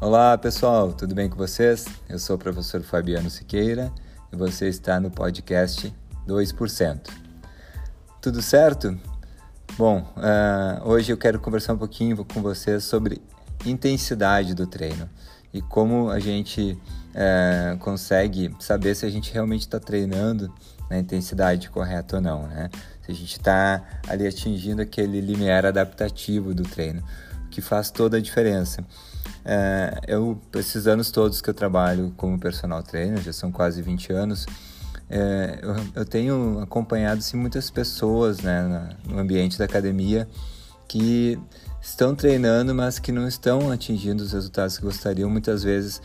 Olá pessoal, tudo bem com vocês? Eu sou o professor Fabiano Siqueira e você está no podcast 2%. Tudo certo? Bom, uh, hoje eu quero conversar um pouquinho com vocês sobre intensidade do treino e como a gente uh, consegue saber se a gente realmente está treinando na intensidade correta ou não, né? Se a gente está ali atingindo aquele limiar adaptativo do treino, que faz toda a diferença. É, eu, esses anos todos que eu trabalho como personal trainer, já são quase 20 anos, é, eu, eu, tenho acompanhado assim, muitas pessoas né, na, no ambiente da academia que estão treinando, mas que não estão atingindo os resultados que gostariam, muitas vezes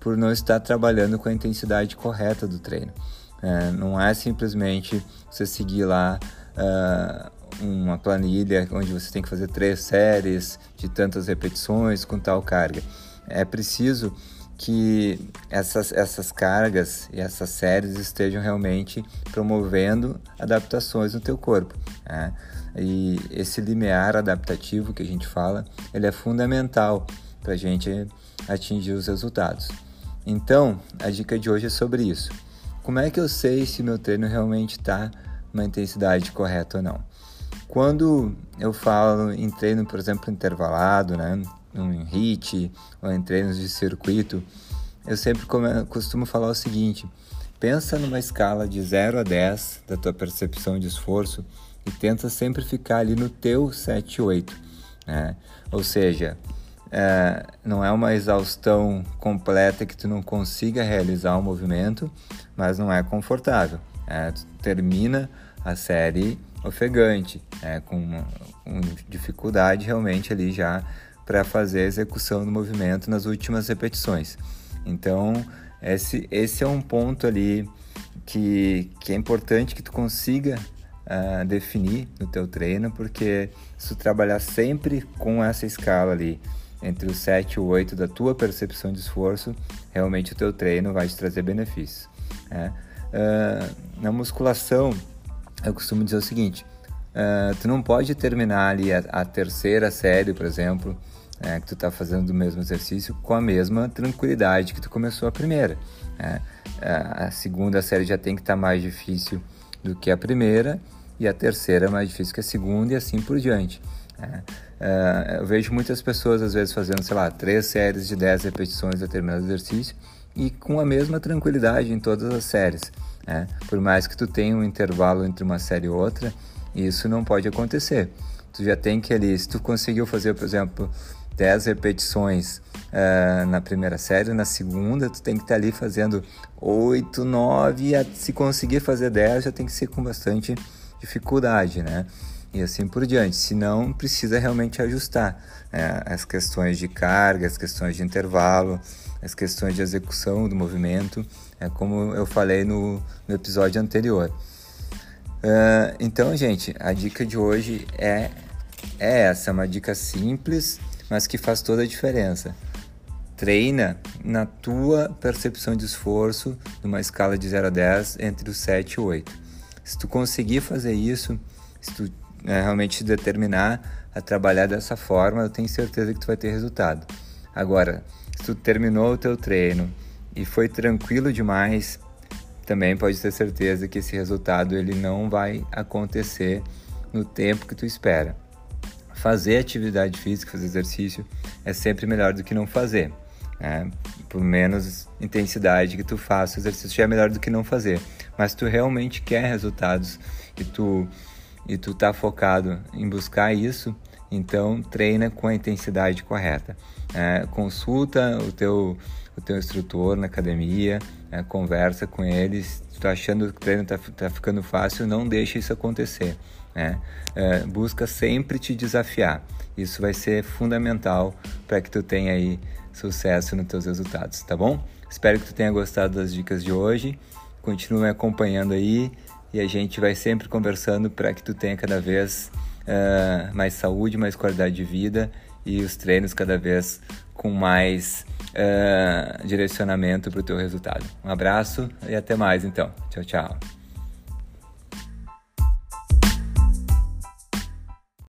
por não estar trabalhando com a intensidade correta do treino. É, não é simplesmente você seguir lá uh, uma planilha onde você tem que fazer três séries de tantas repetições com tal carga. É preciso que essas, essas cargas e essas séries estejam realmente promovendo adaptações no teu corpo. Né? E esse limiar adaptativo que a gente fala, ele é fundamental para a gente atingir os resultados. Então, a dica de hoje é sobre isso. Como é que eu sei se meu treino realmente está numa intensidade correta ou não? Quando eu falo em treino, por exemplo, intervalado, né, em HIIT ou em treinos de circuito, eu sempre costumo falar o seguinte: pensa numa escala de 0 a 10 da tua percepção de esforço e tenta sempre ficar ali no teu 7, 8. Né? Ou seja, é, não é uma exaustão completa que tu não consiga realizar o movimento, mas não é confortável. É, tu termina a série ofegante, é, com, uma, com dificuldade realmente ali já para fazer a execução do movimento nas últimas repetições. Então, esse, esse é um ponto ali que, que é importante que tu consiga uh, definir no teu treino, porque se tu trabalhar sempre com essa escala ali, entre o 7 e o 8 da tua percepção de esforço, realmente o teu treino vai te trazer benefícios. Né? Uh, na musculação, eu costumo dizer o seguinte: uh, tu não pode terminar ali a, a terceira série, por exemplo, é, que tu está fazendo do mesmo exercício com a mesma tranquilidade que tu começou a primeira. Né? A segunda série já tem que estar tá mais difícil do que a primeira e a terceira mais difícil que a segunda e assim por diante. Né? Eu vejo muitas pessoas às vezes fazendo, sei lá, três séries de 10 repetições de determinado exercício e com a mesma tranquilidade em todas as séries. Né? Por mais que tu tenha um intervalo entre uma série e outra, isso não pode acontecer. Tu já tem que ali, se tu conseguiu fazer, por exemplo, 10 repetições uh, na primeira série, na segunda tu tem que estar tá ali fazendo 8, 9, e se conseguir fazer 10 já tem que ser com bastante dificuldade, né? E assim por diante, senão precisa realmente ajustar né? as questões de carga, as questões de intervalo, as questões de execução do movimento, é como eu falei no, no episódio anterior. Uh, então, gente, a dica de hoje é, é essa, uma dica simples, mas que faz toda a diferença. Treina na tua percepção de esforço numa escala de 0 a 10 entre o 7 e o 8. Se tu conseguir fazer isso, se tu é, realmente determinar a trabalhar dessa forma, eu tenho certeza que tu vai ter resultado. Agora, se tu terminou o teu treino e foi tranquilo demais, também pode ter certeza que esse resultado ele não vai acontecer no tempo que tu espera. Fazer atividade física, fazer exercício é sempre melhor do que não fazer. Né? Por menos intensidade que tu faça, o exercício já é melhor do que não fazer. Mas tu realmente quer resultados e tu e tu tá focado em buscar isso, então treina com a intensidade correta. É, consulta o teu, o teu instrutor na academia, é, conversa com eles. Se tu achando que o treino está tá ficando fácil, não deixa isso acontecer. Né? É, busca sempre te desafiar. Isso vai ser fundamental para que tu tenha aí sucesso nos teus resultados, tá bom? Espero que tu tenha gostado das dicas de hoje. Continue me acompanhando aí e a gente vai sempre conversando para que tu tenha cada vez uh, mais saúde, mais qualidade de vida e os treinos cada vez com mais uh, direcionamento para o teu resultado. Um abraço e até mais então. Tchau, tchau.